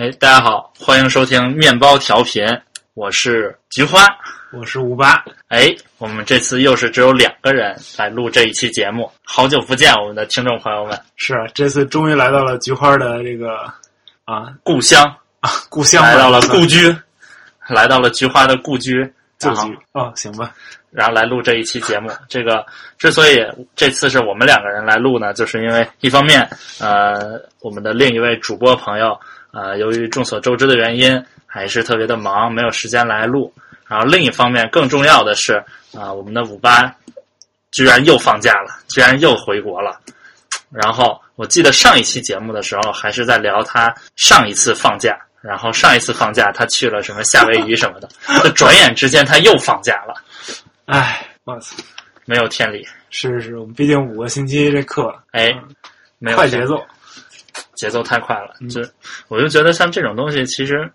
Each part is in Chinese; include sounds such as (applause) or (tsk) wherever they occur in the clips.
哎，大家好，欢迎收听面包调频，我是菊花。我是吴八，哎，我们这次又是只有两个人来录这一期节目，好久不见，我们的听众朋友们。是啊，这次终于来到了菊花的这个啊故乡，啊故乡，来到了故居，来到了菊花的故居旧然后居哦，行吧，然后来录这一期节目。这个之所以这次是我们两个人来录呢，就是因为一方面，呃，我们的另一位主播朋友，呃，由于众所周知的原因，还是特别的忙，没有时间来录。然后另一方面，更重要的是，啊、我们的五八居然又放假了，居然又回国了。然后我记得上一期节目的时候，还是在聊他上一次放假，然后上一次放假他去了什么夏威夷什么的，就转眼之间他又放假了。(laughs) 唉，我操，没有天理，是是是，我们毕竟五个星期这课哎，没有，快节奏，节奏太快了。嗯就我就觉得像这种东西，其实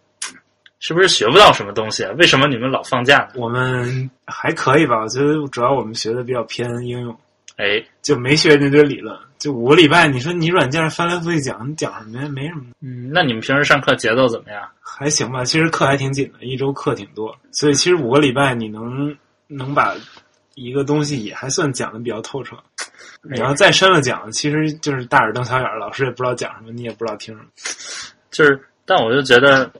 是不是学不到什么东西啊？为什么你们老放假呢？我们还可以吧？我觉得主要我们学的比较偏应用，哎，就没学那堆理论。就五个礼拜，你说你软件翻来覆去讲，你讲什么呀？没什么，嗯，那你们平时上课节奏怎么样？还行吧。其实课还挺紧的，一周课挺多，所以其实五个礼拜你能能把一个东西也还算讲的比较透彻。你要再深了讲，其实就是大眼瞪小眼儿，老师也不知道讲什么，你也不知道听什么。就是，但我就觉得，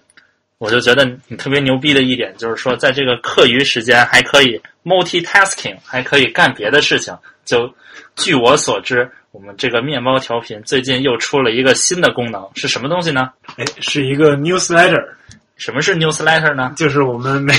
我就觉得你特别牛逼的一点，就是说，在这个课余时间还可以 multitasking，还可以干别的事情。就据我所知，我们这个面包调频最近又出了一个新的功能，是什么东西呢？哎，是一个 newsletter，什么是 newsletter 呢？就是我们每，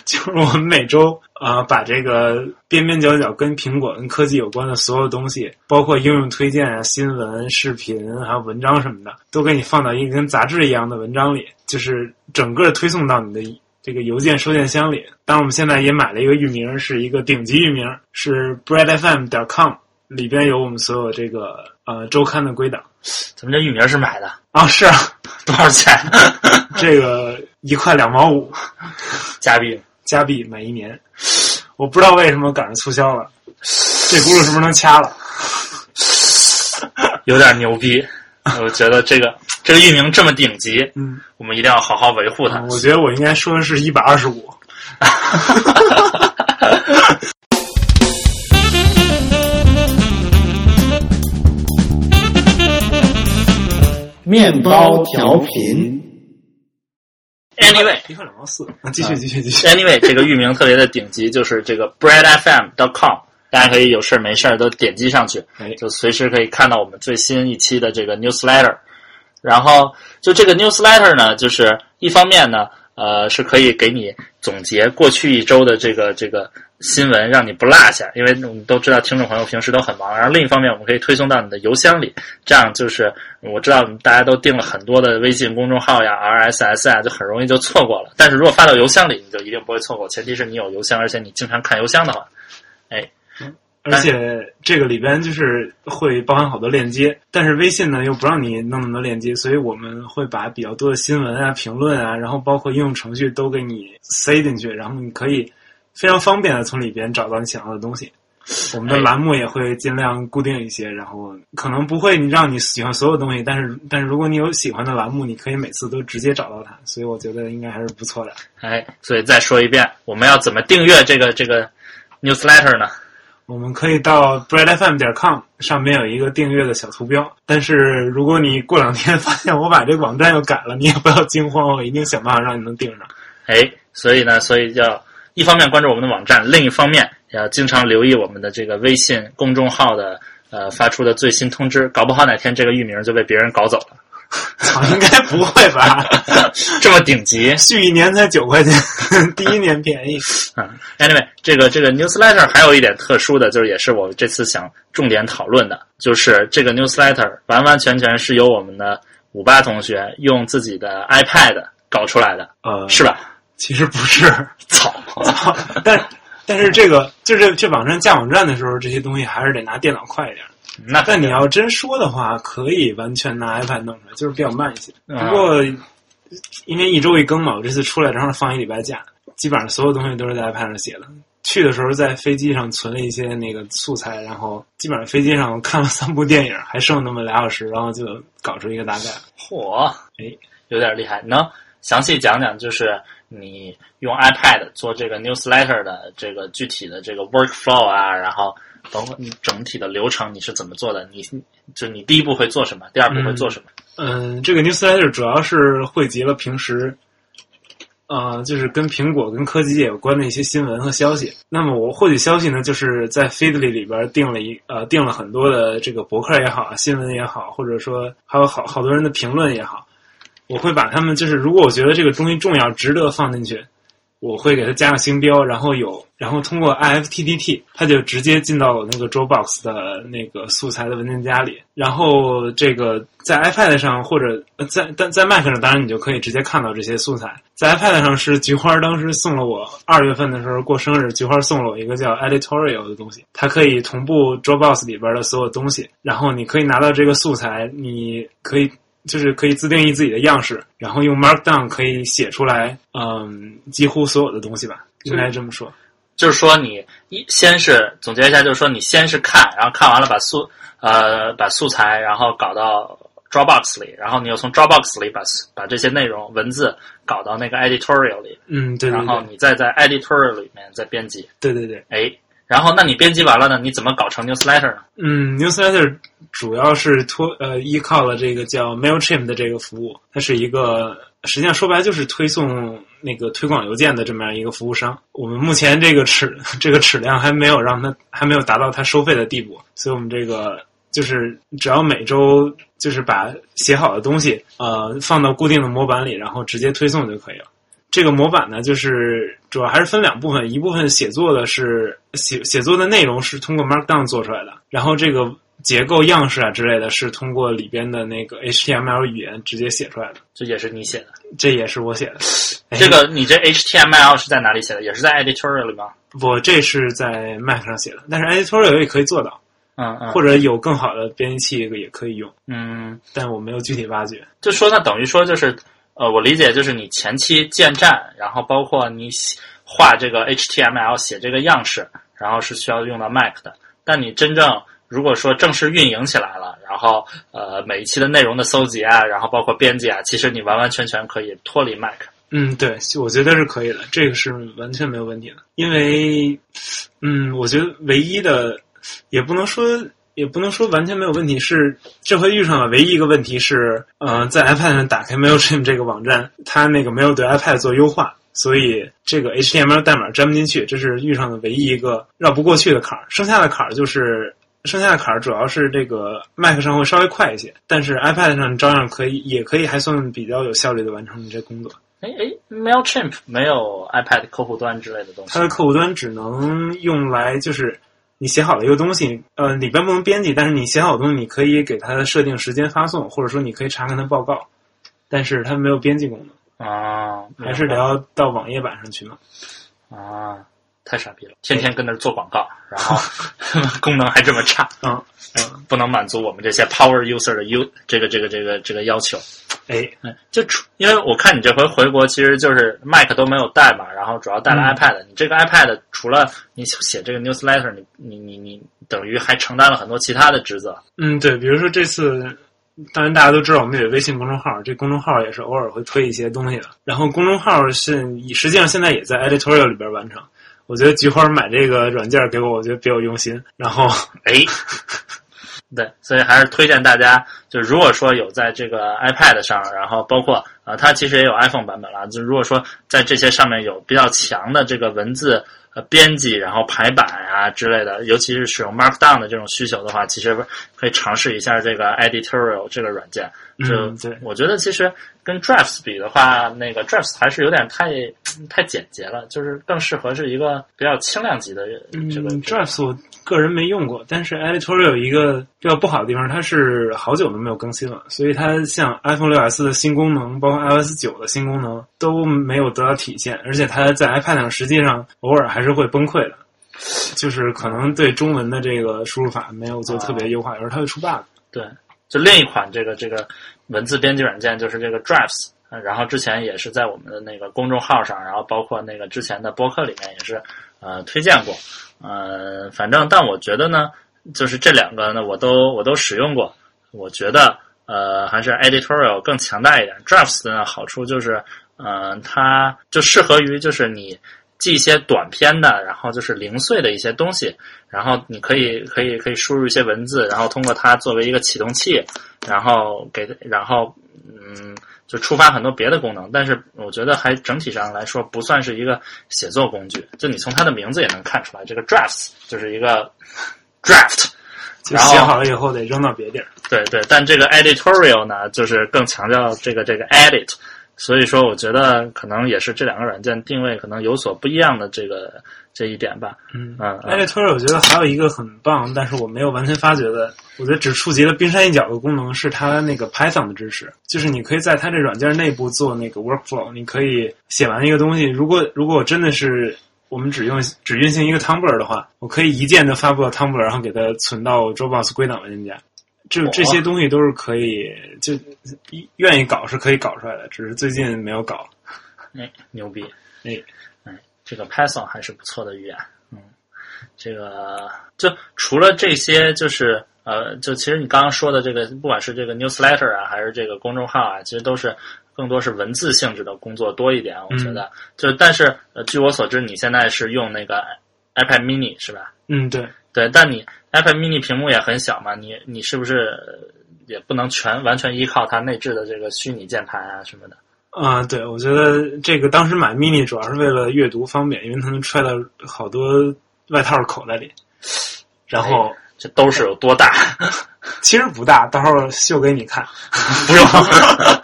(laughs) 就是我们每周啊、呃把这个边边角角跟苹果跟科技有关的所有东西，包括应用推荐啊、新闻、视频还有文章什么的，都给你放到一个跟杂志一样的文章里，就是整个推送到你的这个邮件收件箱里。当然，我们现在也买了一个域名，是一个顶级域名，是 breadfm 点 com，里边有我们所有这个呃周刊的归档。咱们这域名是买的，啊，是啊，(laughs) 多少钱？(laughs) 这个一块两毛五。加币。加币买一年，我不知道为什么赶上促销了，这轱辘是不是能掐了？(laughs) 有点牛逼。我觉得这个这个域名这么顶级，嗯，我们一定要好好维护它。我觉得我应该说的是一百二十五。面包调频，Anyway，(laughs) 一块两毛四，(laughs) 啊，继续继续继续。Anyway，这个域名特别的顶级，就是这个 breadfm.com，大家可以有事儿没事儿都点击上去，哎，就随时可以看到我们最新一期的这个 newsletter。然后就这个 newsletter 呢，就是一方面呢，呃，是可以给你总结过去一周的这个这个新闻，让你不落下，因为我们都知道听众朋友平时都很忙。然后另一方面，我们可以推送到你的邮箱里，这样就是我知道大家都订了很多的微信公众号呀、RSS 啊，就很容易就错过了。但是如果发到邮箱里，你就一定不会错过，前提是你有邮箱，而且你经常看邮箱的话。而且这个里边就是会包含好多链接，但是微信呢又不让你弄那么多链接，所以我们会把比较多的新闻啊、评论啊，然后包括应用程序都给你塞进去，然后你可以非常方便的从里边找到你想要的东西。我们的哎栏目也会尽量固定一些，然后可能不会让你喜欢所有东西，但是但是如果你有喜欢的栏目，你可以每次都直接找到它，所以我觉得应该还是不错的。哎，所以再说一遍，我们要怎么订阅这个这个 newsletter 呢？我们可以到 breadfm 点 com 上面有一个订阅的小图标，但是如果你过两天发现我把这个网站又改了，你也不要惊慌，我一定想办法让你能订上。哎，所以呢，所以要一方面关注我们的网站，另一方面要经常留意我们的这个微信公众号的呃发出的最新通知，搞不好哪天这个域名就被别人搞走了。操，(laughs) 应该不会吧？(laughs) 这么顶级，(laughs) 续一年才九块钱，第一年便宜。嗯，anyway，这个这个 newsletter 还有一点特殊的，就是也是我这次想重点讨论的，就是这个 newsletter 完完全全是由我们的五八同学用自己的 iPad 搞出来的，呃，是吧？其实不是，操！操但但是这个就是这网站架网站的时候，这些东西还是得拿电脑快一点。那但你要真说的话，可以完全拿 iPad 弄出来，就是比较慢一些。啊不过因为一周一更嘛，我这次出来正好放一礼拜假，基本上所有东西都是在 iPad 上写的。去的时候在飞机上存了一些那个素材，然后基本上飞机上看了三部电影，还剩那么俩小时，然后就搞出一个大概。嚯！哎，有点厉害。能详细讲讲，就是你用 iPad 做这个 newsletter 的这个具体的这个 workflow 啊，然后包括你整体的流程你是怎么做的？你就你第一步会做什么？第二步会做什么？嗯，这个 newsletter 主要是汇集了平时，呃，就是跟苹果、跟科技界有关的一些新闻和消息。那么我获取消息呢，就是在 Feedly 里边定了一呃定了很多的这个博客也好，新闻也好，或者说还有好好多人的评论也好，我会把他们就是如果我觉得这个东西重要、值得放进去。我会给它加上星标，然后有，然后通过 IFTTT，它就直接进到我那个 Dropbox 的那个素材的文件夹里。然后这个在 iPad 上或者在但在 Mac 上，当然你就可以直接看到这些素材。在 iPad 上是菊花当时送了我二月份的时候过生日，菊花送了我一个叫 Editorial 的东西，它可以同步 Dropbox 里边的所有东西。然后你可以拿到这个素材，你可以。就是可以自定义自己的样式，然后用 Markdown 可以写出来，嗯，几乎所有的东西吧，应该这么说。就是说，你一先是总结一下，就是说，你先是看，然后看完了把素呃把素材，然后搞到 Dropbox 里，然后你又从 Dropbox 里把把这些内容文字搞到那个 Editorial 里，嗯，对，然后你再在 Editorial 里面再编辑，对对对，哎。然后，那你编辑完了呢？你怎么搞成 newsletter 呢？嗯，newsletter 主要是托呃依靠了这个叫 Mailchimp 的这个服务，它是一个实际上说白了就是推送那个推广邮件的这么样一个服务商。我们目前这个尺 (laughs) 这个尺量还没有让它还没有达到它收费的地步，所以我们这个就是只要每周就是把写好的东西呃放到固定的模板里，然后直接推送就可以了。这个模板呢，就是主要还是分两部分，一部分写作的是写写作的内容是通过 Markdown 做出来的，然后这个结构样式啊之类的是通过里边的那个 HTML 语言直接写出来的。这也是你写的？这也是我写的。这个你这 HTML 是在哪里写的？也是在 Editorial 里吗？不，这是在 Mac 上写的，但是 Editorial 也可以做到。嗯嗯。或者有更好的编辑器也可以用。嗯。但我没有具体挖掘。就说那等于说就是。呃，我理解就是你前期建站，然后包括你画这个 HTML 写这个样式，然后是需要用到 Mac 的。但你真正如果说正式运营起来了，然后呃每一期的内容的搜集啊，然后包括编辑啊，其实你完完全全可以脱离 Mac。嗯，对，我觉得是可以的，这个是完全没有问题的。因为，嗯，我觉得唯一的也不能说。也不能说完全没有问题，是这回遇上了唯一一个问题是，呃，在 iPad 上打开 Mailchimp 这个网站，它那个没有对 iPad 做优化，所以这个 HTML 代码粘不进去，这是遇上的唯一一个绕不过去的坎儿。剩下的坎儿就是，剩下的坎儿主要是这个 Mac 上会稍微快一些，但是 iPad 上照样可以，也可以还算比较有效率的完成你这工作。哎哎，Mailchimp 没有 iPad 客户端之类的东西，它的客户端只能用来就是。你写好了一个东西，呃，里边不能编辑，但是你写好的东西，你可以给它设定时间发送，或者说你可以查看它报告，但是它没有编辑功能啊，还是得要到网页版上去嘛啊。太傻逼了，天天跟那做广告，然后 (laughs) 功能还这么差，嗯嗯，不能满足我们这些 power user 的 u 这个这个这个这个要求。哎，就出，因为我看你这回回国，其实就是 Mac 都没有带嘛，然后主要带了 iPad。你这个 iPad 除了你写这个 newsletter，你你你你等于还承担了很多其他的职责。嗯，对，比如说这次，当然大家都知道我们有微信公众号，这公众号也是偶尔会推一些东西的。然后公众号是实际上现在也在 editorial 里边完成。我觉得菊花买这个软件给我，我觉得比较用心。然后，哎，(laughs) 对，所以还是推荐大家，就如果说有在这个 iPad 上，然后包括啊，它其实也有 iPhone 版本了。就如果说在这些上面有比较强的这个文字呃编辑，然后排版啊之类的，尤其是使用 Markdown 的这种需求的话，其实可以尝试一下这个 Editorial 这个软件。就对，我觉得其实跟 Drafts 比的话，那个 Drafts 还是有点太太简洁了，就是更适合是一个比较轻量级的这个 Drafts。我个人没用过，但是 Editorial 有一个比较不好的地方，它是好久都没有更新了，所以它像 iPhone 6s 的新功能，包括 iOS 九的新功能都没有得到体现，而且它在 iPad 上实际上偶尔还是会崩溃的，就是可能对中文的这个输入法没有做特别优化，有时候它会出 bug。对。就另一款这个这个文字编辑软件，就是这个 Drafts，然后之前也是在我们的那个公众号上，然后包括那个之前的播客里面也是呃推荐过，呃，反正但我觉得呢，就是这两个呢，我都我都使用过，我觉得呃还是 editorial 更强大一点。Drafts 的好处就是，嗯、它就适合于就是你记一些短篇的，然后就是零碎的一些东西，然后你可以可以可以输入一些文字，然后通过它作为一个启动器，然后给然后嗯。就触发很多别的功能，但是我觉得还整体上来说不算是一个写作工具。就你从它的名字也能看出来，这个 drafts 就是一个 (laughs) draft，就然后写好了以后得扔到别地儿。对对。但这个 editorial 呢，就是更强调这个这个 edit，所以说我觉得可能也是这两个软件定位可能有所不一样的这个这一点吧。嗯嗯嗯 Editor 我觉得还有一个很棒，但是我没有完全发觉的，我觉得只触及了冰山一角的功能是它那个 Python 的支持，就是你可以在它这软件内部做那个 workflow，你可以写完一个东西，如果如果我真的是我们只用只运行一个 Tumblr 的话，我可以一键的发布到 Tumblr，然后给它存到 Dropbox 归档文件夹。这这些东西都是可以，就愿意搞是可以搞出来的，只是最近没有搞。哎，牛逼！哎，哎，这个 Python 还是不错的语言。嗯，这个就除了这些，就是呃，就其实你刚刚说的这个，不管是这个 newsletter 啊，还是这个公众号啊，其实都是更多是文字性质的工作多一点。我觉得，就但是呃，据我所知，你现在是用那个 iPad mini 是吧？嗯，对，对，但你 iPad mini 屏幕也很小嘛，你你是不是也不能全完全依靠它内置的这个虚拟键盘啊什么的？啊、对，我觉得这个当时买 mini 主要是为了阅读方便，因为它能揣到好多外套口袋里。然后这兜是有多大？(laughs) 其实不大，到时候秀给你看。(laughs) 不用。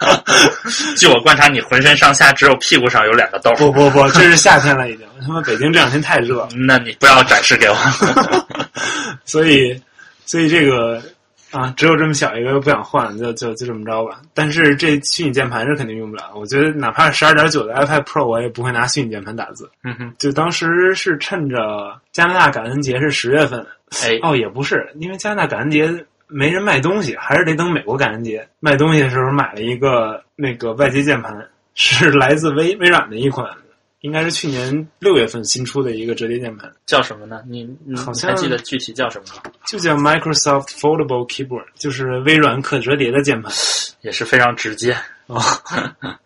(laughs) 据我观察，你浑身上下只有屁股上有两个兜。不不不，这是夏天了已经，他妈北京这两天太热，那你不要展示给我。所以所以这个啊，只有这么小一个，不想换，就就就这么着吧。但是这虚拟键盘是肯定用不了，我觉得哪怕是十二点九的 iPad Pro，我也不会拿虚拟键盘打字。嗯哼，就当时是趁着加拿大感恩节是十月份，哎，哦，也不是，因为加拿大感恩节没人卖东西，还是得等美国感恩节卖东西的时候买了一个那个外接键盘，是来自微微软的一款，应该是去年六月份新出的一个折叠键盘，叫什么呢？你你好像还记得具体叫什么吗？就叫 Microsoft Foldable Keyboard，就是微软可折叠的键盘。也是非常直接。哦，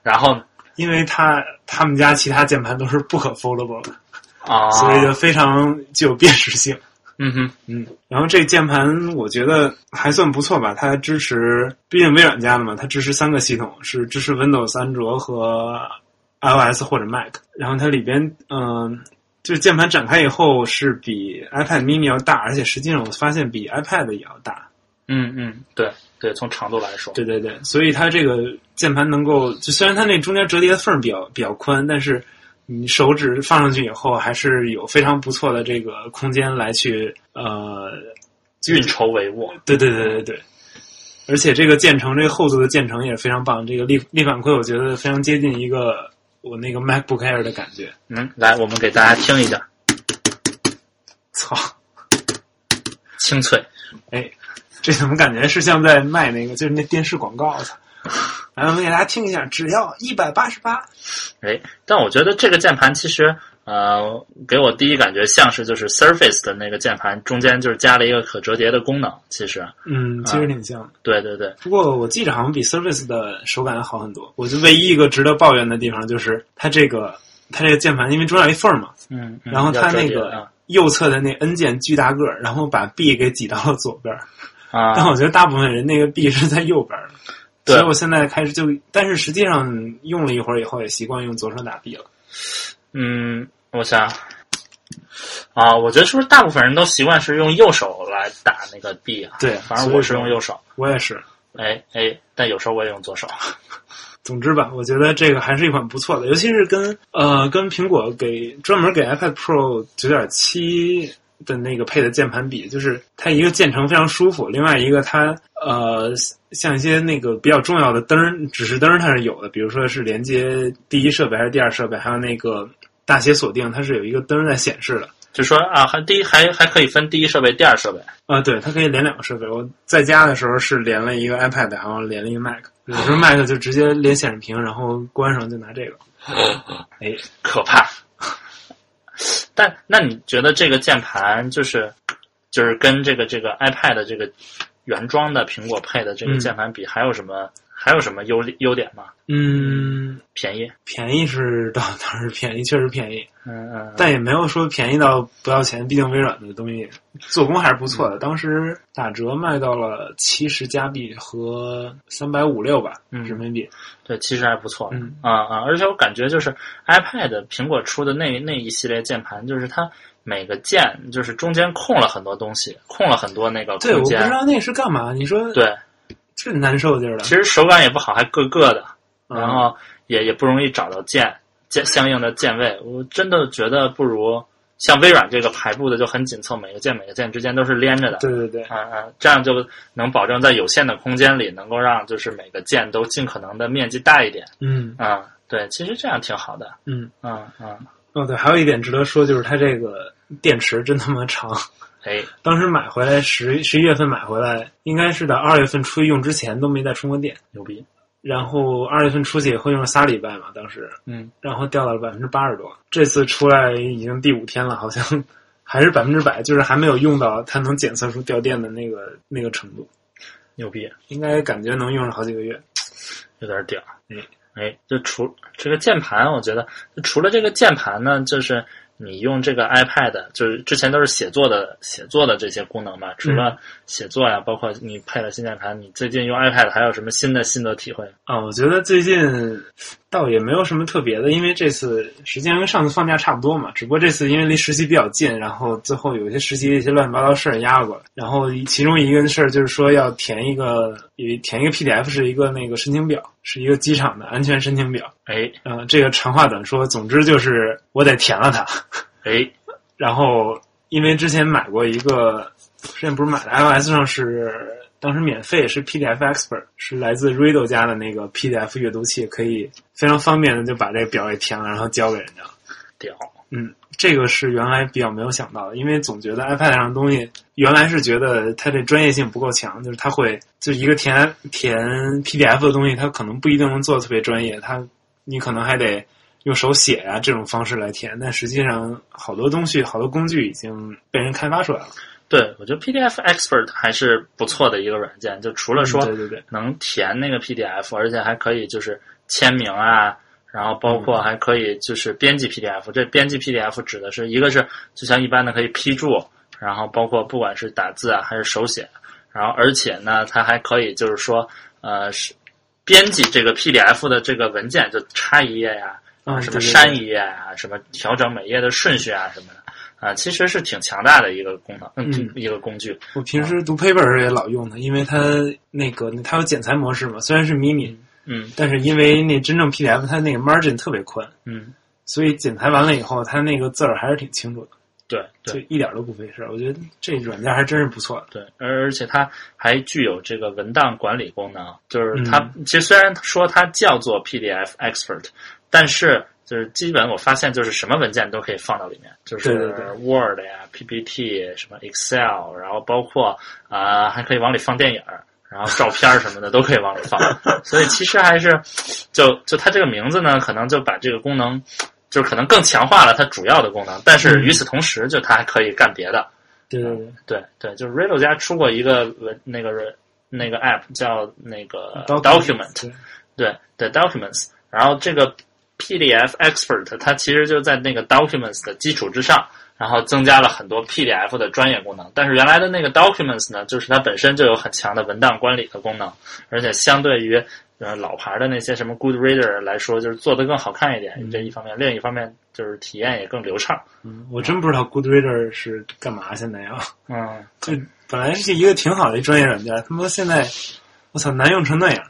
然后因为它他们家其他键盘都是不可 foldable 的，啊，所以就非常具有辨识性。嗯哼，嗯，然后这键盘我觉得还算不错吧，它支持，毕竟微软家的嘛，它支持三个系统，是支持 Windows、安卓和 iOS 或者 Mac。然后它里边，嗯、就是键盘展开以后是比 iPad mini 要大，而且实际上我发现比 iPad 也要大。嗯嗯，对对，从长度来说，对对对，所以它这个键盘能够，就虽然它那中间折叠的缝儿比较比较宽，但是你手指放上去以后，还是有非常不错的这个空间来去呃运筹帷幄。对对对对对，而且这个键程，这个厚度的键程也非常棒。这个力力反馈，我觉得非常接近一个我那个 MacBook Air 的感觉。嗯，来，我们给大家听一下，操，清脆。哎，这怎么感觉是像在卖那个就是那电视广告？操！(laughs) 来，我们给大家听一下，只要一百八十八。哎，但我觉得这个键盘其实，呃，给我第一感觉像是就是 Surface 的那个键盘中间就是加了一个可折叠的功能。其实，嗯，其实挺像的。对对对，不过我记着好像比 Surface 的手感要好很多。我就唯一一个值得抱怨的地方就是它这个它这个键盘，因为中间有一缝儿嘛，嗯，嗯然后它那个右侧的那 N 键巨大个儿，然后把 B 给挤到了左边儿。但啊，(laughs) 我觉得大部分人那个 B 是在右边儿的，所以我现在开始就，但是实际上用了一会儿以后，也习惯用左手打 B 了。嗯，我想啊，我觉得是不是大部分人都习惯是用右手来打那个 B 啊？对反正我是用右手。我也是。哎哎，但有时候我也用左手。(laughs) 总之吧，我觉得这个还是一款不错的，尤其是跟呃跟苹果给专门给 iPad Pro 九点七的那个配的键盘比，就是它一个键程非常舒服，另外一个它呃像一些那个比较重要的灯指示灯它是有的，比如说是连接第一设备还是第二设备，还有那个大写锁定，它是有一个灯在显示的。就说啊，还第一还还可以分第一设备、第二设备。啊，对，它可以连两个设备。我在家的时候是连了一个 iPad，然后连了一个 Mac。有时候 (laughs) Mac 就直接连显示屏，然后关上就拿这个。(laughs) 哎，可怕。但那你觉得这个键盘就是就是跟这个这个 iPad 的这个原装的苹果配的这个嗯键盘比，还有什么还有什么优优点吗？嗯，便宜，便宜是倒倒是便宜，确实便宜，嗯嗯，但也没有说便宜到不要钱。毕竟微软的东西做工还是不错嗯的，当时打折卖到了七十加币和三百五六吧嗯人民币。对，其实还不错，嗯啊啊，而且我感觉就是 iPad 苹果出的那那一系列键盘，就是它每个键就是中间空了很多东西，空了很多那个对，我不知，道那是干嘛。你说对，这难受劲儿的其。实手感也不好，还硌硌的，嗯然后也也不容易找到键键相应的键位，我真的觉得不如像微软这个排布的就很紧凑，每个键每个键之间都是连着的，对对对，啊啊，这样就能保证在有限的空间里，能够让就是每个键都尽可能的面积大一点，嗯啊，对，其实这样挺好的，嗯。啊啊，哦，对，还有一点值得说，就是它这个电池真他妈长。哎，当时买回来十十一月份买回来，应该是在二月份出去用之前都没再充过电。牛逼，然后二月份出去以后用了仨礼拜嘛，当时，嗯，然后掉到了百分之八十多。这次出来已经第五天了，好像 (laughs) 还是百分之百，就是还没有用到它能检测出掉电的那个那个程度，牛逼，应该感觉能用上好几个月。有点屌，哎哎，就除这个键盘，我觉得除了这个键盘呢，就是你用这个 iPad，就是之前都是写作的写作的这些功能嘛，除了写作呀，包括你配了新键盘，你最近用 iPad 还有什么新的心得体会？啊，我觉得最近倒也没有什么特别的，因为这次时间跟上次放假差不多嘛，只不过这次因为离实习比较近，然后最后有一些实习的一些乱七八糟事儿压了过来，然后其中一个事儿就是说要填一个有填一个 PDF 是一个那个申请表，是一个机场的安全申请表，哎嗯、这个长话短说，总之就是我得填了它，哎，(laughs) 然后因为之前买过一个，之前不是买的 iOS 上是当时免费是 PDF Expert，是来自 Riddle 家的那个 PDF 阅读器，可以非常方便的就把这个表给填了，然后交给人家。屌，嗯，这个是原来比较没有想到的，因为总觉得 iPad 上的东西，原来是觉得它这专业性不够强，就是它会就一个填填 PDF 的东西，它可能不一定能做的特别专业，它你可能还得用手写呀、这种方式来填，但实际上好多东西、好多工具已经被人开发出来了。对我觉得 PDF Expert 还是不错的一个软件，就除了说嗯对对对，能填那个 PDF，而且还可以就是签名啊，然后包括还可以就是编辑 PDF。这编辑 PDF 指的是一个是就像一般的可以批注，然后包括不管是打字啊还是手写，然后而且呢，它还可以就是说呃是编辑这个 PDF 的这个文件，就插一页呀、啊，什么删一页啊，什么调整每页的顺序啊什么的。啊，其实是挺强大的一个功能，嗯，嗯一个工具，我平时读 paper 时也老用它，因为它那个它有剪裁模式嘛，虽然是 mini，嗯但是因为那真正 PDF 它那个 margin 特别宽，嗯，所以剪裁完了以后，它那个字儿还是挺清楚的，对对就。一点都不费事儿。我觉得这软件还真是不错。对，而而且它还具有这个文档管理功能，就是它、嗯其实虽然说它叫做 PDF Expert，但是就是基本我发现就是什么文件都可以放到里面，就是 Word 呀、PPT 什么 Excel，然后包括啊、还可以往里放电影儿。然后照片儿什么的都可以往里放，(laughs) 所以其实还是，就就它这个名字呢，可能就把这个功能，就是可能更强化了它主要的功能，但是嗯。与此同时，就它还可以干别的，对对对。对对，就是 Riddle 家出过一个文那个那个 app 叫那个 Document，Document，对对 Documents，然后这个 PDF Expert 它其实就在那个 Documents 的基础之上，然后增加了很多 PDF 的专业功能。但是原来的那个 Documents 呢，就是它本身就有很强的文档管理的功能，而且相对于呃老牌的那些什么 Good Reader 来说，就是做的更好看一点。嗯这一方面，另一方面就是体验也更流畅。嗯，我真不知道 Goodreader 是干嘛现在要？嗯，(laughs) 就本来是一个挺好的一专业软件，他妈现在我操难用成那样。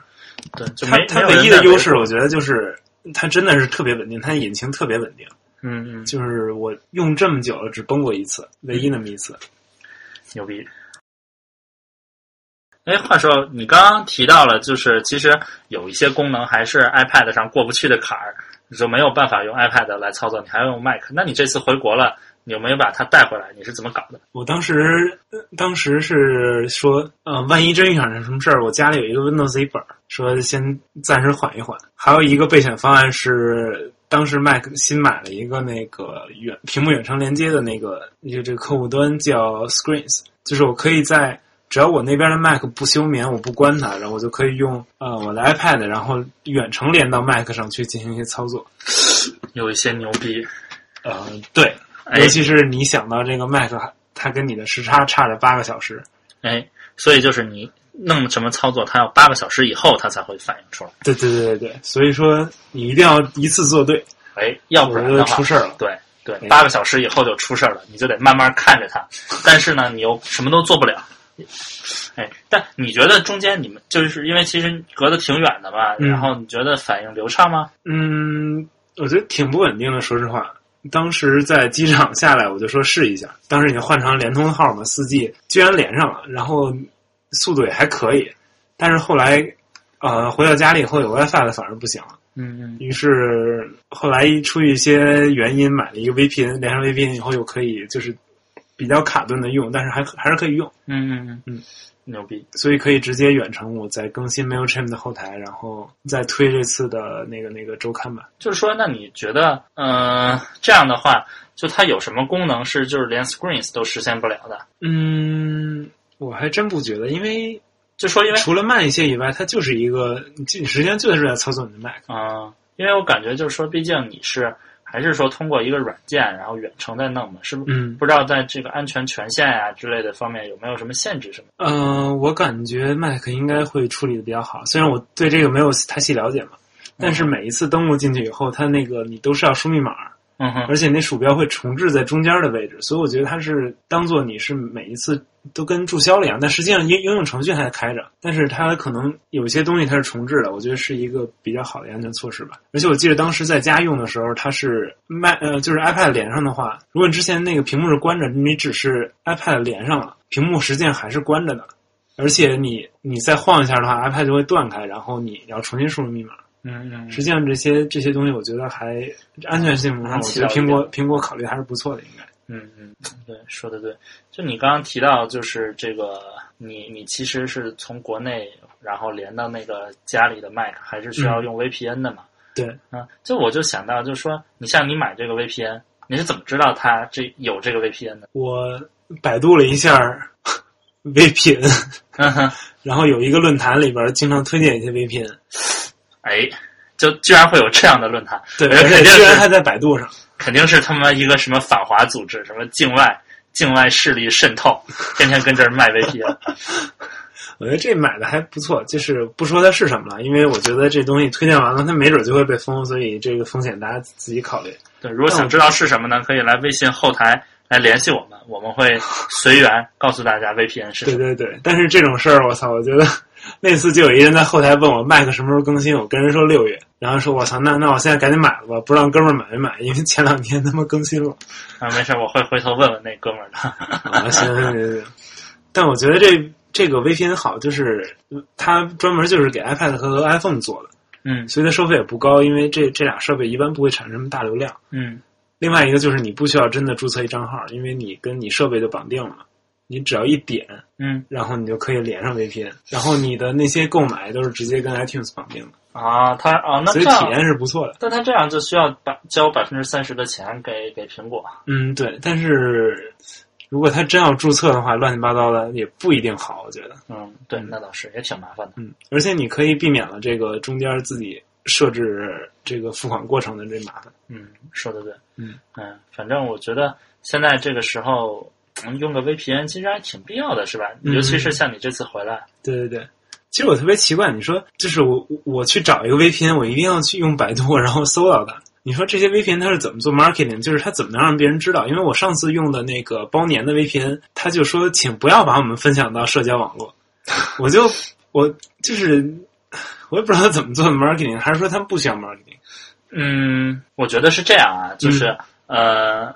对，就它没它唯一的优势，我觉得就是它真的是特别稳定，它引擎特别稳定。嗯嗯，就是我用这么久了，只崩过一次，唯一那么一次。牛逼。哎，话说你刚刚提到了，就是其实有一些功能还是 iPad 上过不去的坎儿，你就没有办法用 iPad 来操作，你还要用 Mac。那你这次回国了，你有没有把它带回来？你是怎么搞的？我当时呃当时是说，呃，万一真遇上什么事儿，我家里有一个 Windows 一本儿，说先暂时缓一缓。还有一个备选方案是，当时 Mac 新买了一个那个远屏幕远程连接的那个，就这个客户端叫 Screens，就是我可以在只要我那边的 Mac 不休眠，我不关它，然后我就可以用呃我的 iPad，然后远程连到 Mac 上去进行一些操作。有一些牛逼。呃，对，哎尤其是你想到这个 Mac，它跟你的时差差着八个小时，哎，所以就是你弄什么操作，它要八个小时以后它才会反应出来。对对对对对，所以说你一定要一次做对，哎，要不然就出事儿了。对对哎，八个小时以后就出事儿了，你就得慢慢看着它。但是呢，你又什么都做不了。哎，但你觉得中间你们就是因为其实隔得挺远的嘛，嗯然后你觉得反应流畅吗？嗯，我觉得挺不稳定的，说实话。当时在机场下来，我就说试一下。当时已经换成联通号嘛，四 G 居然连上了，然后速度也还可以。但是后来，呃，回到家里以后有 WiFi 了，反而不行了。嗯嗯于是后来出于一些原因买了一个 VPN，连上 VPN 以后又可以就是比较卡顿的用，但是还还是可以用，嗯嗯嗯嗯，牛逼。所以可以直接远程我在更新 Mailchimp 的后台，然后再推这次的那个那个周刊吧。就是说，那你觉得，呃，这样的话，就它有什么功能是就是连 Screens 都实现不了的？嗯，我还真不觉得，因为就说因为除了慢一些以外，它就是一个，你实际上就是在操作你的 Mac。嗯，因为我感觉就是说，毕竟你是还是说通过一个软件，然后远程在弄嘛，是不？嗯不知道在这个安全权限呀、之类的方面有没有什么限制什么？呃，我感觉 Mac 应该会处理的比较好，虽然我对这个没有太细了解嘛，但是每一次登录进去以后，它那个你都是要输密码，嗯哼，而且那鼠标会重置在中间的位置，所以我觉得它是当做你是每一次都跟注销了一样，但实际上应应用程序还开着，但是它可能有些东西它是重置的，我觉得是一个比较好的安全措施吧。而且我记得当时在家用的时候，它是麦呃就是 iPad 连上的话，如果你之前那个屏幕是关着，你只是 iPad 连上了，屏幕实际上还是关着的。而且你你再晃一下的话，iPad 就会断开，然后你要重新输入密码。嗯嗯，实际上这些这些东西，我觉得还安全性上，我觉得苹果苹果考虑还是不错的，应该。嗯嗯，对，说的对。就你刚刚提到，就是这个，你你其实是从国内然后连到那个家里的 Mac，还是需要用 VPN 的嘛？对，嗯，就我就想到，就是说，你像你买这个 VPN，你是怎么知道它这有这个 VPN 的？我百度了一下 (laughs) VPN，(laughs) 然后有一个论坛里边经常推荐一些 VPN，哎，就居然会有这样的论坛，对，肯定是 (laughs) 居然还在百度上。肯定是他妈一个什么反华组织，什么境外境外势力渗透，天天跟这儿卖 (laughs) VPN。我觉得这买的还不错，就是不说它是什么了，因为我觉得这东西推荐完了，它没准就会被封，所以这个风险大家自己考虑。对，如果想知道是什么呢，可以来微信后台来联系我们，我们会随缘告诉大家 VPN 是什么。对对对，但是这种事儿，我操，我觉得 (laughs) 那次就有一人在后台问我 Mac 什么时候更新，我跟人说六月，然后说我操，那那我现在赶紧买了吧，不知道哥们儿买没买，因为前两天他妈更新了。啊，没事，我会回头问问那哥们儿的。啊，行行行行，但我觉得这这个 VPN 好，就是它专门就是给 iPad 和 iPhone 做的，嗯所以它收费也不高，因为这这俩设备一般不会产生什么大流量。嗯另外一个就是你不需要真的注册一账号，因为你跟你设备就绑定了，你只要一点，嗯然后你就可以连上 VPN，然后你的那些购买都是直接跟 iTunes 绑定的，啊，它啊，那所以体，验是不错的。但它这样就需要把交百分之三十的钱给给苹果。嗯，对，但是如果他真要注册的话，乱七八糟的也不一定好，我觉得。嗯，对，那倒是也挺麻烦的。嗯，而且你可以避免了这个中间自己设置这个付款过程的这麻烦。嗯，说的对。嗯嗯，反正我觉得现在这个时候。嗯用个 VPN 其实还挺必要的，是吧？嗯尤其是像你这次回来，对对对，其实我特别奇怪，你说就是我我去找一个 VPN，我一定要去用百度，然后搜到它。你说这些 VPN 它是怎么做 marketing？就是它怎么能让别人知道？因为我上次用的那个包年的 VPN，他就说请不要把我们分享到社交网络，我就我就是我也不知道他怎么做的 marketing，还是说他们不需要 marketing？嗯，我觉得是这样啊，就是、呃，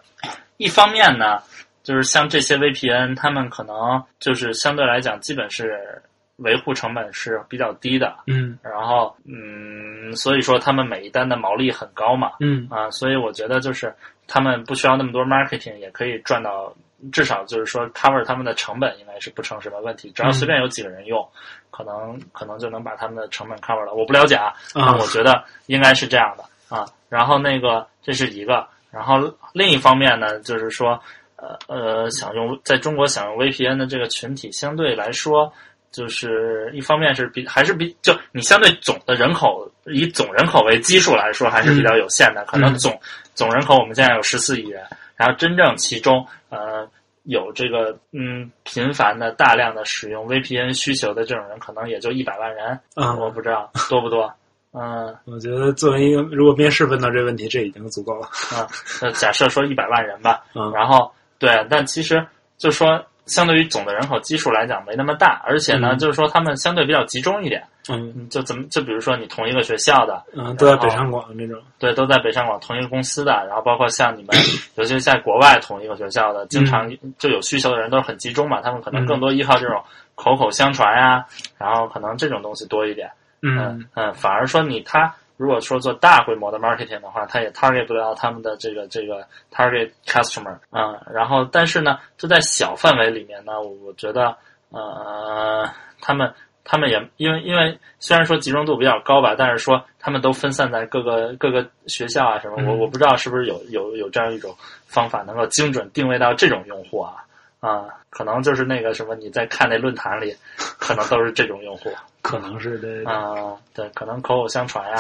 一方面呢，就是像这些 VPN，他们可能就是相对来讲，基本是维护成本是比较低的，嗯。然后嗯，所以说他们每一单的毛利很高嘛，嗯。啊，所以我觉得就是他们不需要那么多 marketing，也可以赚到，至少就是说 cover 他们的成本应该是不成什么问题，只要随便有几个人用，可能可能就能把他们的成本 cover 了。我不了解啊，啊但我觉得应该是这样的啊。然后那个这是一个，然后另一方面呢，就是说呃呃想用在中国想用 VPN 的这个群体相对来说。就是一方面是比还是比就你相对总的人口以总人口为基数来说还是比较有限的，可能总总人口我们现在有十四亿人，然后真正其中呃有这个嗯频繁的大量的使用 VPN 需求的这种人，可能也就一百万人，嗯我不知道多不多，嗯我觉得作为一个如果面试问到这个问题，这已经足够了。啊，那假设说一百万人吧，嗯然后对，但其实就是说相对于总的人口基数来讲没那么大，而且呢，嗯就是说他们相对比较集中一点。嗯嗯，就怎么就比如说你同一个学校的，嗯，都在北上广那种。对，都在北上广同一个公司的，然后包括像你们，尤其是在国外同一个学校的，经常就有需求的人都是很集中嘛，他们可能更多依靠这种口口相传呀、然后可能这种东西多一点。嗯嗯，反而说你他如果说做大规模的 marketing 的话，它也 target 不了他们的这个这个 target customer 嗯，然后但是呢，就在小范围里面呢，我我觉得呃，他们他们也因为因为虽然说集中度比较高吧，但是说他们都分散在各个各个学校啊什么，我嗯我不知道是不是有有有这样一种方法能够精准定位到这种用户啊。啊、可能就是那个什么，你在看那论坛里，可能都是这种用户。可能是对。对啊、对，可能口口相传呀、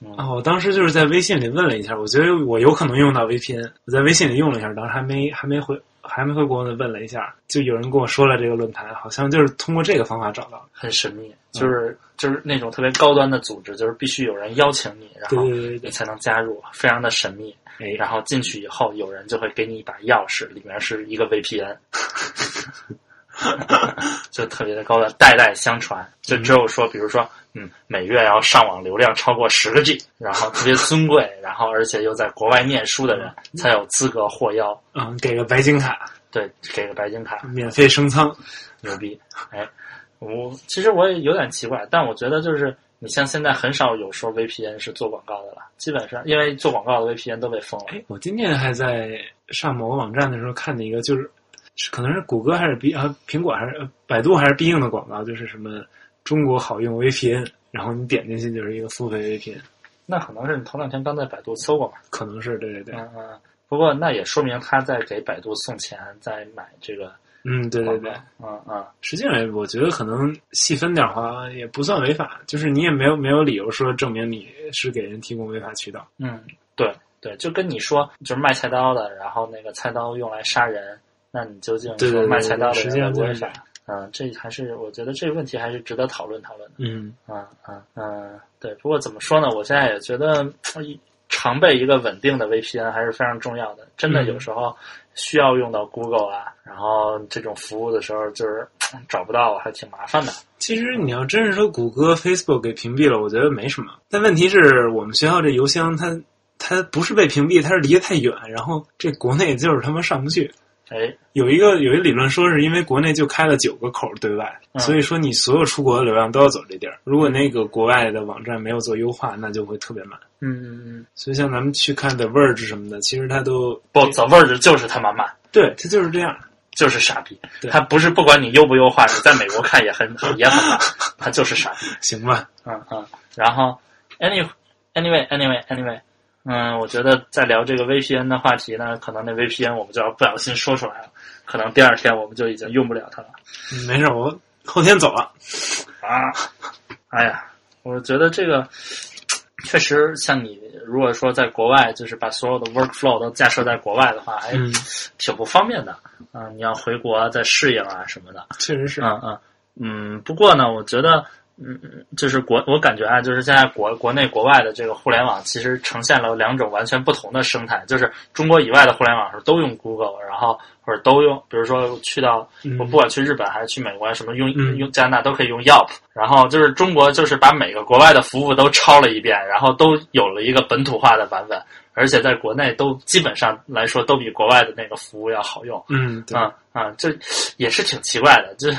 嗯啊，我当时就是在微信里问了一下，我觉得我有可能用到 VPN，我在微信里用了一下，当时还没还没回还没回国呢，问了一下，就有人跟我说了这个论坛，好像就是通过这个方法找到。很神秘，就是、就是那种特别高端的组织，就是必须有人邀请你，然后你才能加入，非常的神秘。哎，然后进去以后，有人就会给你一把钥匙，里面是一个 VPN，(laughs) (laughs) 就特别的高端，代代相传。就只有说，比如说，嗯，每月要上网流量超过十个 G，然后特别尊贵，然后而且又在国外念书的人才有资格获邀。嗯，给个白金卡，对，给个白金卡，免费升舱。牛逼！哎，我其实我也有点奇怪，但我觉得就是你像现在很少有说 VPN 是做广告的了，基本上因为做广告的 VPN 都被封了。哎，我今天还在上某个网站的时候看的一个，就是是可能是谷歌还是 B 啊苹果还是、呃百度还是必应的广告，就是什么中国好用 VPN，然后你点进去就是一个付费 VPN，那可能是你头两天刚在百度搜过吧？可能是对对对，嗯嗯。不过那也说明他在给百度送钱，在买这个嗯对对对。。嗯嗯，实际上，我觉得可能细分点儿话也不算违法，就是你也没有没有理由说证明你是给人提供违法渠道。嗯，对对，就跟你说，就是卖菜刀的，然后那个菜刀用来杀人，那你究竟说卖菜刀的实际上就是人违法？嗯，这还是我觉得这个问题还是值得讨论讨论的。嗯啊啊嗯，对。不过怎么说呢？我现在也觉得常备一个稳定的 VPN 还是非常重要的。真的嗯有时候需要用到 Google 啊，然后这种服务的时候，就是嗯 (tsk) 找不到，还挺麻烦的。其实你要真是说谷歌、Facebook 给屏蔽了，我觉得没什么。但问题是我们学校这邮箱它它不是被屏蔽，它是离得太远，然后这国内就是他妈上不去。哎，有一个有一理论说是因为国内就开了九个口儿对外，嗯所以说你所有出国的流量都要走这地儿。如果那个国外的网站没有做优化，那就会特别慢。嗯嗯嗯，所以像咱们去看 The Verge 什么的，其实它都不，The Verge 就是他妈慢。对，它就是这样。就是傻逼，对他不是不管你优不优化，你在美国看也很也很慢，(laughs) 他就是傻逼。行吧，嗯嗯，然后 any anyway anyway anyway，嗯，我觉得在聊这个 VPN 的话题呢，可能那 VPN 我们就要不小心说出来了，可能第二天我们就已经用不了它了嗯没事，我后天走了。啊。哎呀，我觉得这个确实像你如果说在国外，就是把所有的 workflow 都架设在国外的话，还嗯，挺不方便的。嗯，你要回国再适应啊什么的。确实是。嗯嗯嗯，不过呢，我觉得，嗯，嗯就是国，我感觉啊，就是现在国国内国外的这个互联网，其实呈现了两种完全不同的生态。就是中国以外的互联网是都用 Google，然后或者都用，比如说去到嗯我不管去日本还是去美国，什么用嗯用加拿大都可以用 Yelp。然后就是中国就是把每个国外的服务都抄了一遍，然后都有了一个本土化的版本，而且在国内都基本上来说都比国外的那个服务要好用。嗯，对，啊啊，这也是挺奇怪的，这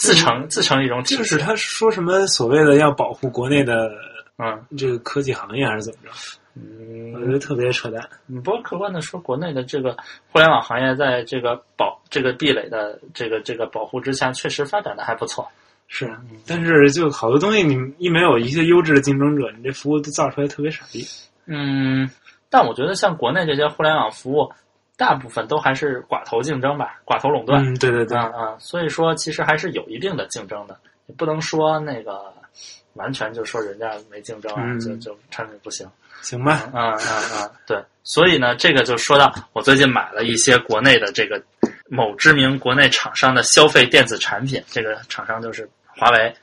自成自成一种体系。就是他说什么所谓的要保护国内的嗯这个科技行业还是怎么着？嗯我觉嗯，得特别扯淡。你不过客观的说，国内的这个互联网行业在这个保这个壁垒的这个这个保护之下，确实发展的还不错。是，但是就好多东西，你一没有一些优质的竞争者，你这服务都造出来特别傻逼。嗯，但我觉得像国内这些互联网服务，大部分都还是寡头竞争吧，寡头垄断。嗯，对对对，嗯嗯，所以说其实还是有一定的竞争的，也不能说那个完全就说人家没竞争啊，嗯就就产品不行。行吧，嗯嗯嗯，对，所以呢，这个就说到我最近买了一些国内的这个某知名国内厂商的消费电子产品，这个厂商就是华为。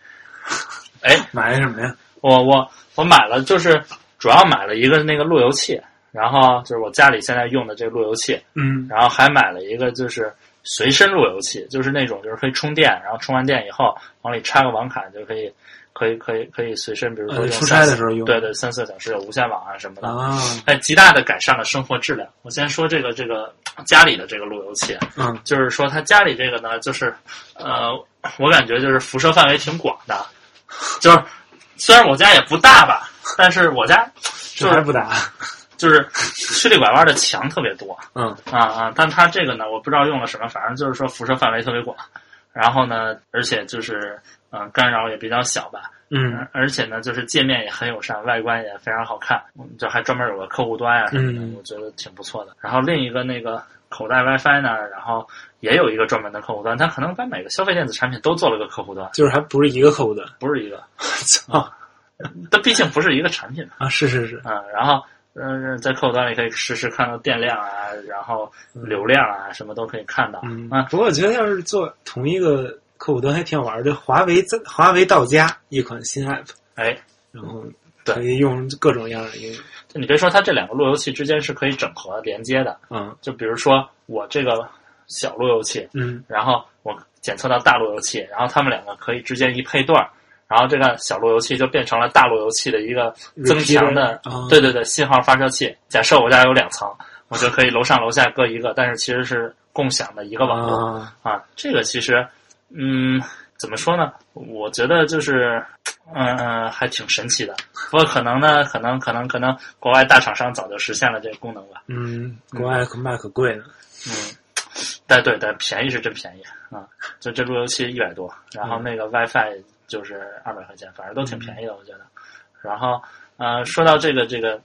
(laughs) 哎，买的什么呀？我我我买了，就是主要买了一个那个路由器，然后就是我家里现在用的这个路由器，嗯。然后还买了一个就是随身路由器，就是那种就是可以充电，然后充完电以后往里插个网卡就可以，可以可以可以随身，比如说呃出差的时候用。对对，三四个小时有无线网啊什么的，啊，哎，极大的改善了生活质量。我先说这个这个家里的这个路由器，嗯。就是说他家里这个呢，就是呃，我感觉就是辐射范围挺广的，就是虽然我家也不大吧，但是我家就是还不打，就是曲里拐弯的墙特别多。嗯。啊啊，但它这个呢，我不知道用了什么，反正就是说辐射范围特别广，然后呢，而且就是嗯、呃干扰也比较小吧，嗯。而且呢，就是界面也很友善，外观也非常好看，我们就还专门有个客户端啊什么的，嗯。我觉得挺不错的。然后另一个那个口袋 WiFi 呢，然后也有一个专门的客户端，它可能把每个消费电子产品都做了个客户端，就是还不是一个客户端，不是一个，(laughs) 操。(laughs) 它毕竟不是一个产品嘛，啊，是是是，嗯，然后。嗯，在客户端里可以实时看到电量啊，然后流量啊，什么都可以看到。嗯啊，不过我觉得要是做同一个客户端还挺好玩的，华为在华为到家一款新 app，哎，然后对可以用各种样的应用，你别说，它这两个路由器之间是可以整合连接的。嗯就比如说我这个小路由器，嗯然后我检测到大路由器，然后它们两个可以之间一配对儿，然后这个小路由器就变成了大路由器的一个增强的对对对，信号发射器。假设我家有两层，我就可以楼上楼下各一个，但是其实是共享的一个网络啊，啊。这个其实，嗯，怎么说呢？我觉得就是，嗯、嗯，还挺神奇的。不过可能呢，可能可能可能国外大厂商早就实现了这个功能吧。嗯，国外可卖可贵呢，嗯，但对但便宜是真便宜啊！就这路由器一百多，然后那个 WiFi 就是二百块钱，反正都挺便宜的，我觉得。然后呃，说到这个这个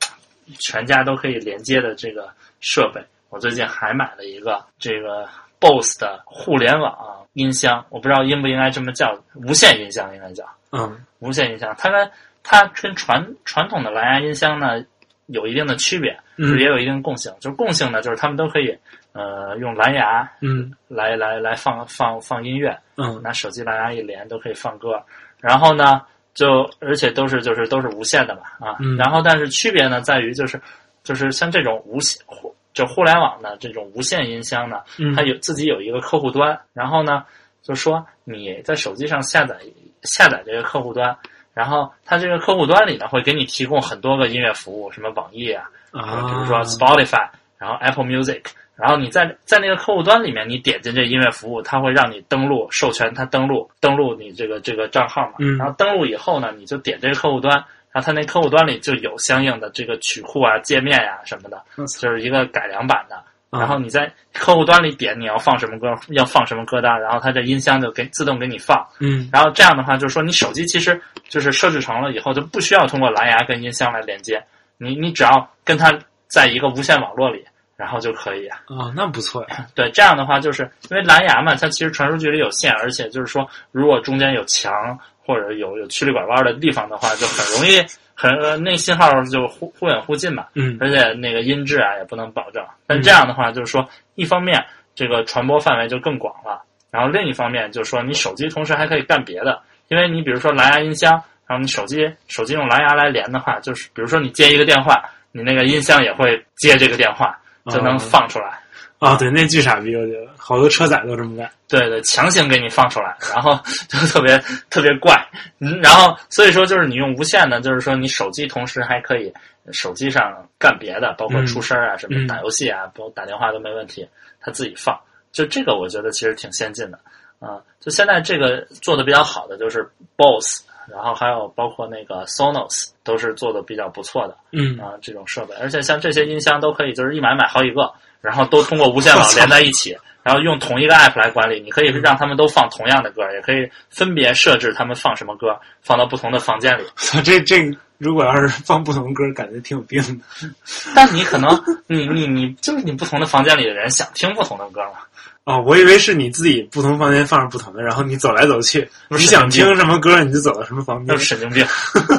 全家都可以连接的这个设备，我最近还买了一个这个 BOSS 的互联网音箱，我不知道应不应该这么叫，无线音箱应该叫嗯无线音箱。它跟它跟传传统的蓝牙音箱呢有一定的区别，就是嗯也有一定共性。就是共性呢，就是它们都可以呃用蓝牙嗯来来来放放放音乐，嗯拿手机蓝牙一连都可以放歌。然后呢，就而且都是就是都是无线的嘛啊。嗯然后但是区别呢在于就是就是像这种无线互就互联网的这种无线音箱呢，嗯，它有自己有一个客户端，然后呢，就说你在手机上下载下载这个客户端，然后它这个客户端里呢会给你提供很多个音乐服务，什么网易啊，啊，比如说 Spotify，然后 Apple Music，然后你在在那个客户端里面，你点进这音乐服务，它会让你登录，授权它登录，登录你这个这个账号嘛，嗯。然后登录以后呢，你就点这个客户端，然后它那客户端里就有相应的这个曲库啊、界面呀、什么的，就是一个改良版的。啊然后你在客户端里点你要放什么歌，要放什么歌单，然后它这音箱就给自动给你放。嗯。然后这样的话，就是说你手机其实就是设置成了以后，就不需要通过蓝牙跟音箱来连接，你你只要跟它在一个无线网络里，然后就可以。啊，那不错呀，(laughs) 对，这样的话，就是因为蓝牙嘛，它其实传输距离有限，而且就是说，如果中间有墙或者有有曲里拐弯的地方的话，就很容易 (laughs) 很呃那信号就忽忽远忽近嘛。嗯而且那个音质啊也不能保证。但这样的话，就是说，一方面这个传播范围就更广了，然后另一方面就是说，你手机同时还可以干别的，因为你比如说蓝牙音箱，然后你手机手机用蓝牙来连的话，就是比如说你接一个电话，你那个音箱也会接这个电话，就能放出来。啊，对，那巨傻逼，我觉得好多车载都这么干，对对，强行给你放出来，然后 (laughs) 就特别特别怪，嗯，然后所以说就是你用无线呢，就是说你手机同时还可以手机上干别的，包括出声啊，什么嗯打游戏啊，包括打电话都没问题，它自己放，就这个我觉得其实挺先进的啊、就现在这个做的比较好的就是 BOSS，然后还有包括那个 Sonos 都是做的比较不错的，嗯啊、这种设备，而且像这些音箱都可以就是一买买好几个，然后都通过无线网连在一起，然后用同一个 app 来管理。你可以让他们都放同样的歌，也可以分别设置他们放什么歌，放到不同的房间里。(laughs) 这这如果要是放不同歌，感觉挺有病的。(laughs) 但你可能你你你就是你不同的房间里的人想听不同的歌嘛？哦，我以为是你自己不同房间放着不同的，然后你走来走去，你想听什么歌你就走到什么房间那是。神经病。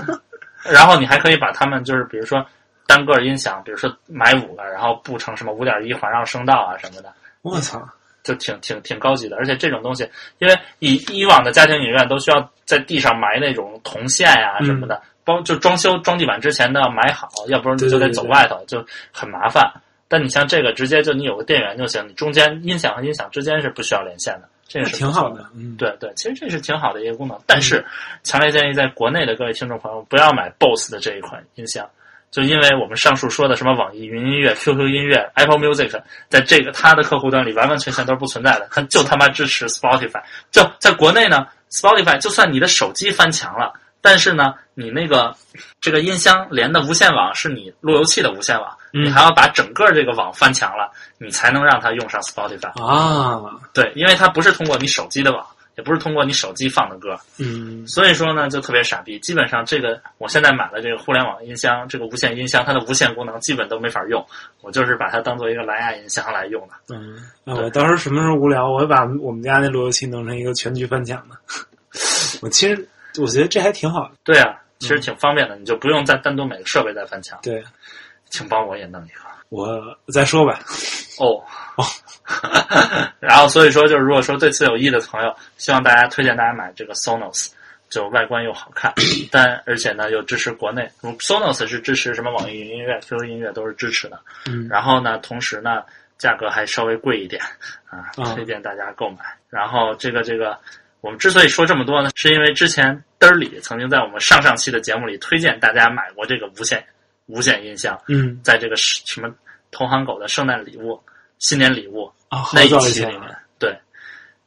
(laughs) 然后你还可以把他们就是比如说单个音响，比如说买五个，然后布成什么五点一环绕声道啊什么的。我操！就挺挺挺高级的，而且这种东西，因为以以往的家庭影院都需要在地上埋那种铜线呀、嗯什么的，包就装修装地板之前都要埋好，要不然你就得对对对对走外头，就很麻烦。但你像这个，直接就你有个电源就行，你中间音响和音响之间是不需要连线的，这个是挺好的。嗯，对对，其实这是挺好的一个功能，但是强烈建议在国内的各位听众朋友不要买 BOSS 的这一款音箱，就因为我们上述说的什么网易云音乐、QQ 音乐、Apple Music，在这个它的客户端里完完全全都是不存在的，它 (laughs) 就他妈支持 Spotify。就在国内呢，Spotify 就算你的手机翻墙了，但是呢，你那个这个音箱连的无线网是你路由器的无线网，嗯你还要把整个这个网翻墙了，你才能让它用上 Spotify。啊，对，因为它不是通过你手机的网，也不是通过你手机放的歌，嗯所以说呢就特别傻逼。基本上这个我现在买了这个互联网音箱，这个无线音箱，它的无线功能基本都没法用，我就是把它当做一个蓝牙音箱来用的。嗯，啊，我到时候什么时候无聊，我会把我们家那路由器弄成一个全局翻墙的。我其实我觉得这还挺好的。对啊，其实挺方便的，你就不用再单独每个设备再翻墙。对，请帮我也弄一个我再说吧。哦哦。(laughs) 然后所以说，就是如果说对此有益的朋友，希望大家推荐大家买这个 Sonos。就外观又好看，(coughs) 但而且呢又支持国内嗯，Sonos 是支持什么网易云音乐、QQ 音乐都是支持的。嗯然后呢，同时呢，价格还稍微贵一点啊，啊推荐大家购买。然后这个这个，我们之所以说这么多呢，是因为之前嘚儿里曾经在我们上上期的节目里推荐大家买过这个无线无线音箱，嗯在这个什么同行狗的圣诞礼物、新年礼物啊，那一期里面，对，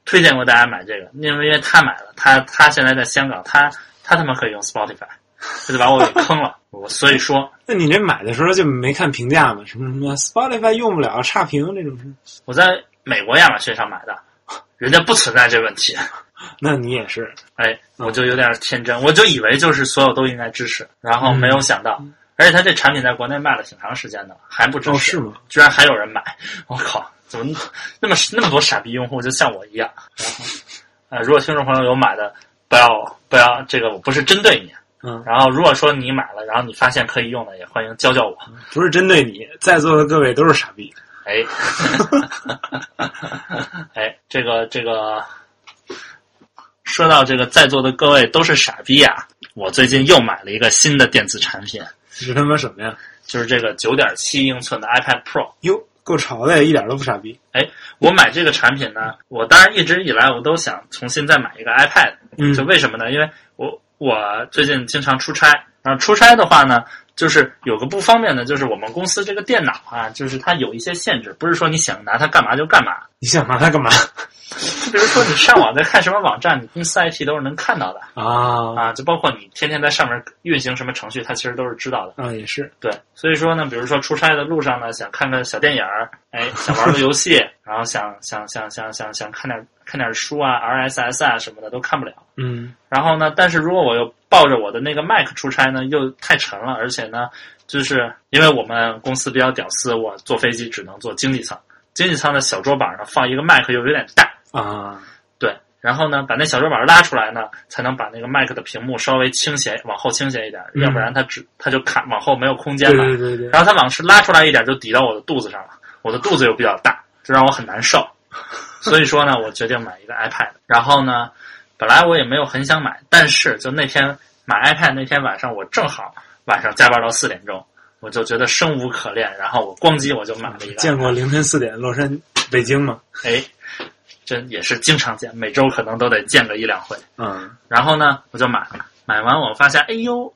推荐过大家买这个，因为因为他买了，他他现在在香港，他他他妈可以用 Spotify，他就把我给坑了。(laughs) 我所以说，那你这买的时候就没看评价吗？什么什么 Spotify 用不了，差评这种事？我在美国亚马逊上买的，人家不存在这问题。(laughs) 那你也是哎，我就有点天真，我就以为就是所有都应该支持，然后没有想到，而且他这产品在国内卖了挺长时间的，还不支持，哦是吗？居然还有人买，我靠，怎么那么那么多傻逼用户，就像我一样。然后，呃，如果听众朋友有买的，不要不要，这个我不是针对你。嗯，然后，如果说你买了，然后你发现可以用的，也欢迎教教我。不是针对你，在座的各位都是傻逼。哎，(laughs) 哎，这个这个，说到这个，在座的各位都是傻逼呀、我最近又买了一个新的电子产品，是他妈什么呀？就是这个九点七英寸的 iPad Pro。哟，够潮的，一点都不傻逼。哎，我买这个产品呢，我当然一直以来我都想重新再买一个 iPad，嗯就为什么呢？因为我我最近经常出差，然后出差的话呢，就是有个不方便的，就是我们公司这个电脑啊，就是它有一些限制，不是说你想拿它干嘛就干嘛。你想拿它干嘛？(laughs) 就比如说你上网在看什么网站，你公司 IT 都是能看到的啊啊，就包括你天天在上面运行什么程序，它其实都是知道的。啊，也是。对，所以说呢，比如说出差的路上呢，想看个小电影儿，哎，想玩个游戏，然后想想想想想想看点看点书啊，RSS 啊什么的都看不了。嗯然后呢，但是如果我又抱着我的那个 Mac 出差呢，又太沉了，而且呢，就是因为我们公司比较屌丝，我坐飞机只能坐经济舱，经济舱的小桌板上放一个 Mac 又有点大，啊，对，然后呢，把那小桌板拉出来呢，才能把那个麦克的屏幕稍微倾斜，往后倾斜一点，嗯要不然它只它就卡往后没有空间了。对对对。然后它往是拉出来一点，就抵到我的肚子上了，我的肚子又比较大，这让我很难受。(laughs) 所以说呢，我决定买一个 iPad。然后呢，本来我也没有很想买，但是就那天买 iPad 那天晚上，我正好晚上加班到四点钟，我就觉得生无可恋，然后我咣叽我就买了一个。见过凌晨四点洛杉北京吗？哎，这也是经常见，每周可能都得见个一两回。嗯然后呢，我就买了。买完我发现，哎呦，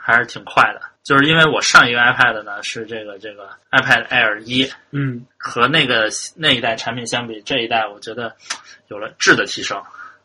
还是挺快的。就是因为我上一个 iPad 呢是这个这个 iPad Air 一，嗯，和那个那一代产品相比，这一代我觉得有了质的提升。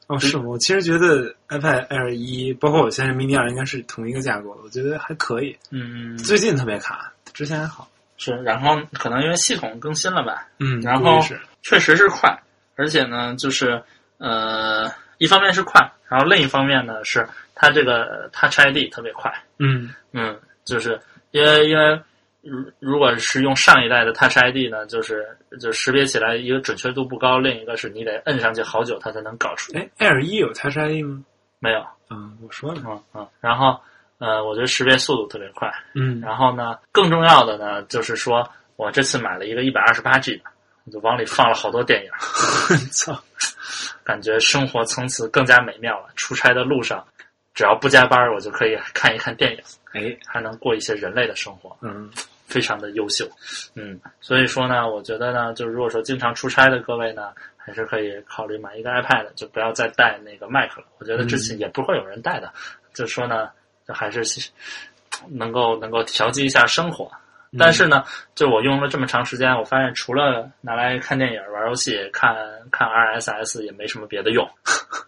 哦，是吗？我其实觉得 iPad Air 一，包括我现在 mini 二应该是同一个架构的，我觉得还可以。嗯，最近特别卡，之前还好。是，然后可能因为系统更新了吧，嗯，然后是确实是快，而且呢，就是呃，一方面是快，然后另一方面呢是它这个 Touch ID 特别快，嗯嗯，就是因为因为如如果是用上一代的 Touch ID 呢，就是就识别起来一个准确度不高，另一个是你得摁上去好久它才能搞出来，哎，Air 一有 Touch ID 吗？没有，嗯，我说了，嗯嗯，然后呃，我觉得识别速度特别快，嗯然后呢，更重要的呢就是说我这次买了一个一百二十八 G 的，我就往里放了好多电影。(laughs) 操，感觉生活从此更加美妙了。出差的路上，只要不加班，我就可以看一看电影，哎，还能过一些人类的生活，嗯非常的优秀。嗯，所以说呢，我觉得呢，就是如果说经常出差的各位呢，还是可以考虑买一个 iPad，就不要再带那个 Mac 了。我觉得之前也不会有人带的，就说呢，就还是能够能够调剂一下生活。但是呢，就我用了这么长时间，我发现除了拿来看电影、玩游戏、看看 RSS，也没什么别的用。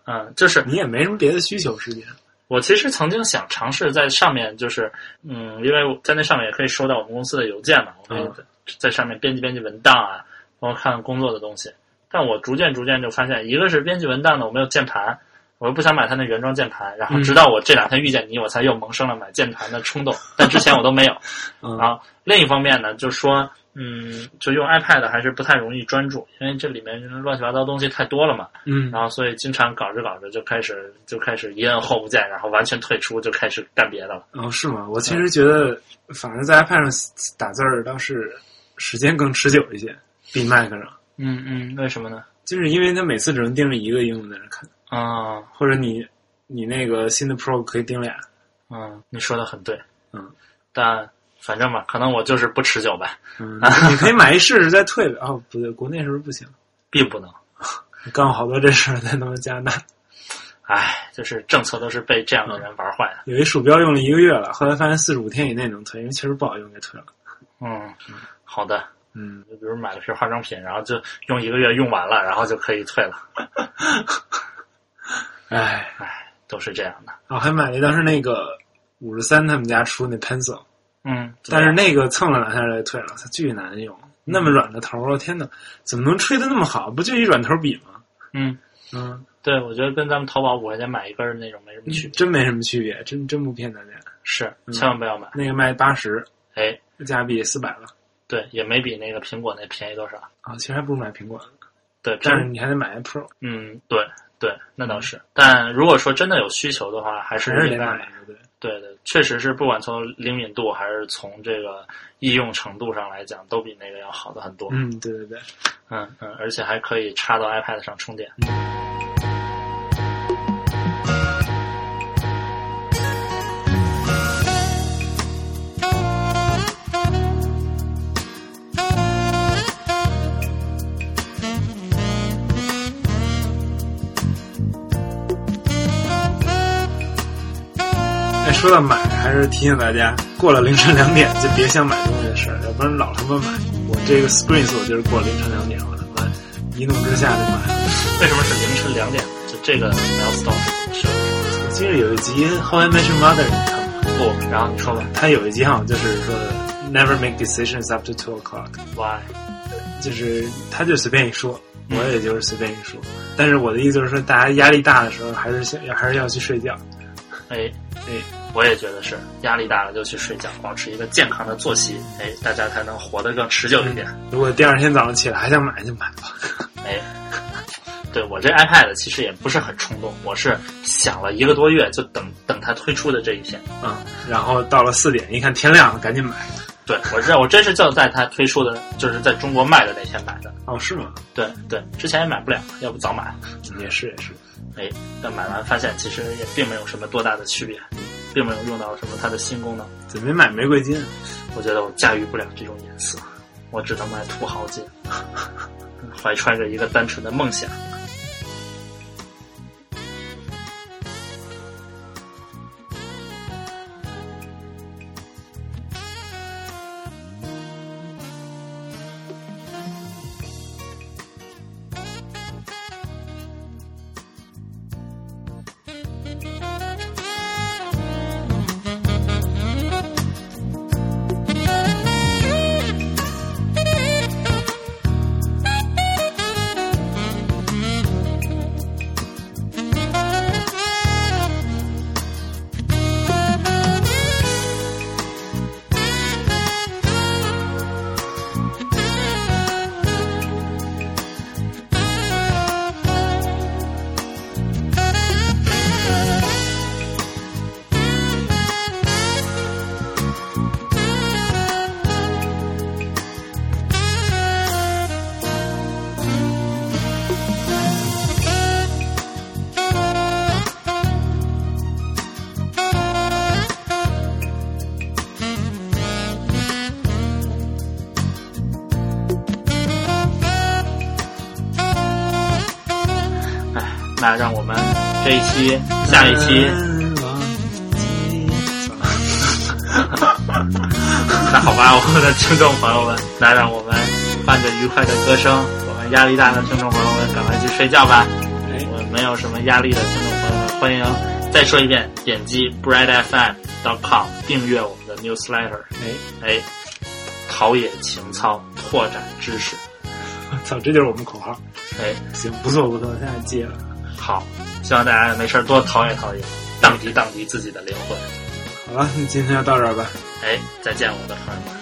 嗯，就是你也没什么别的需求，实际上，我其实曾经想尝试在上面，就是嗯，因为我在那上面也可以收到我们公司的邮件嘛，我可以嗯在上面编辑编辑文档啊，包括看工作的东西。但我逐渐逐渐就发现，一个是编辑文档呢，我没有键盘，我又不想买它那原装键盘，然后嗯直到我这两天遇见你，我才又萌生了买键盘的冲动，但之前我都没有。(laughs) 嗯然后另一方面呢，就是说，嗯，就用 iPad 还是不太容易专注，因为这里面乱七八糟东西太多了嘛。嗯然后所以经常搞着搞着就开始就开始一摁 Home 键，然后完全退出，就开始干别的了。哦，是吗？我其实觉得，反正在 iPad 上打字儿倒是时间更持久一些，比 Mac 上，嗯嗯，为什么呢？就是因为它每次只能盯着一个应用在那看，啊或者你你那个新的 Pro 可以顶俩，嗯，你说的很对。嗯，但反正吧，可能我就是不持久吧，嗯，你可以买一试试再退呗。哦，不对，国内是不是不行？并不能。(laughs) 干过好多这事儿在他们加拿大，唉，就是政策都是被这样的人玩坏的。有一鼠标用了一个月了，后来发现四十五天以内能退，因为确实不好用，给退了。嗯，好的。嗯，就比如买了瓶化妆品，然后就用一个月用完了，然后就可以退了。(laughs) 唉，唉，都是这样的。我还买了当时那个五十三他们家出那 Pencil，嗯，但是那个蹭了两下就退了，它巨难用，那么软的头儿，天哪，怎么能吹的那么好？不就一软头笔吗？嗯，嗯，对，我觉得跟咱们淘宝五块钱买一根儿那种没什么区别。真没什么区别，真真不骗大家。是，千万不要买。那个卖八十哎，加币四百了对，也没比那个苹果那便宜多少。啊，其实还不如买苹果呢，对，但是你还得买 Pro，嗯，对对，那倒是。但如果说真的有需求的话，还是。对。对对，确实是，不管从灵敏度还是从这个易用程度上来讲，都比那个要好的很多。嗯，对对对，嗯嗯，而且还可以插到 iPad 上充电。哎，说到买，还是提醒大家，过了凌晨两点就别想买东西的事儿，要不然老他妈买。我这个 Screens 我就是过了凌晨两点，我他妈一怒之下就买了。为什么是凌晨两点？就这个 milestone 是我记得有一集《How I Met Your Mother》，你看吗？不？然后你说吧他有一集好像就是说 Never make decisions after two o'clock，，why？就是他就随便一说，我也就是随便一说。但是我的意思就是说，大家压力大的时候，还是想还是要去睡觉。哎哎，我也觉得是，压力大了就去睡觉，保持一个健康的作息，哎，大家才能活得更持久一点。如果第二天早上起来还想买，就买吧。哎，对我这 iPad 其实也不是很冲动，我是想了一个多月，就等等它推出的这一天。嗯，然后到了四点，一看天亮了，赶紧买。对我这我真是就在它推出的，就是在中国卖的那天买的。哦，是吗？对对，之前也买不了，要不早买。也是也是。哎，但买完发现其实也并没有什么多大的区别，并没有用到什么它的新功能。怎么没买玫瑰金？我觉得我驾驭不了这种颜色，我只能买土豪金，(laughs) 怀揣着一个单纯的梦想。那让我们这一期、下一期，(laughs) 那好吧，我们的听众朋友们，那让我们伴着愉快的歌声，我们压力大的听众朋友们赶快去睡觉吧。哎我们没有什么压力的听众朋友们，欢迎再说一遍，点击 breadfm.com 订阅我们的 newsletter。哎，哎，陶冶情操，拓展知识。我 (laughs) 操，这就是我们口号。哎，行，不错不错，现在接了。好，希望大家没事儿多陶冶陶冶，荡涤荡涤自己的灵魂。好了，那今天就到这儿吧。哎，再见，我的朋友们。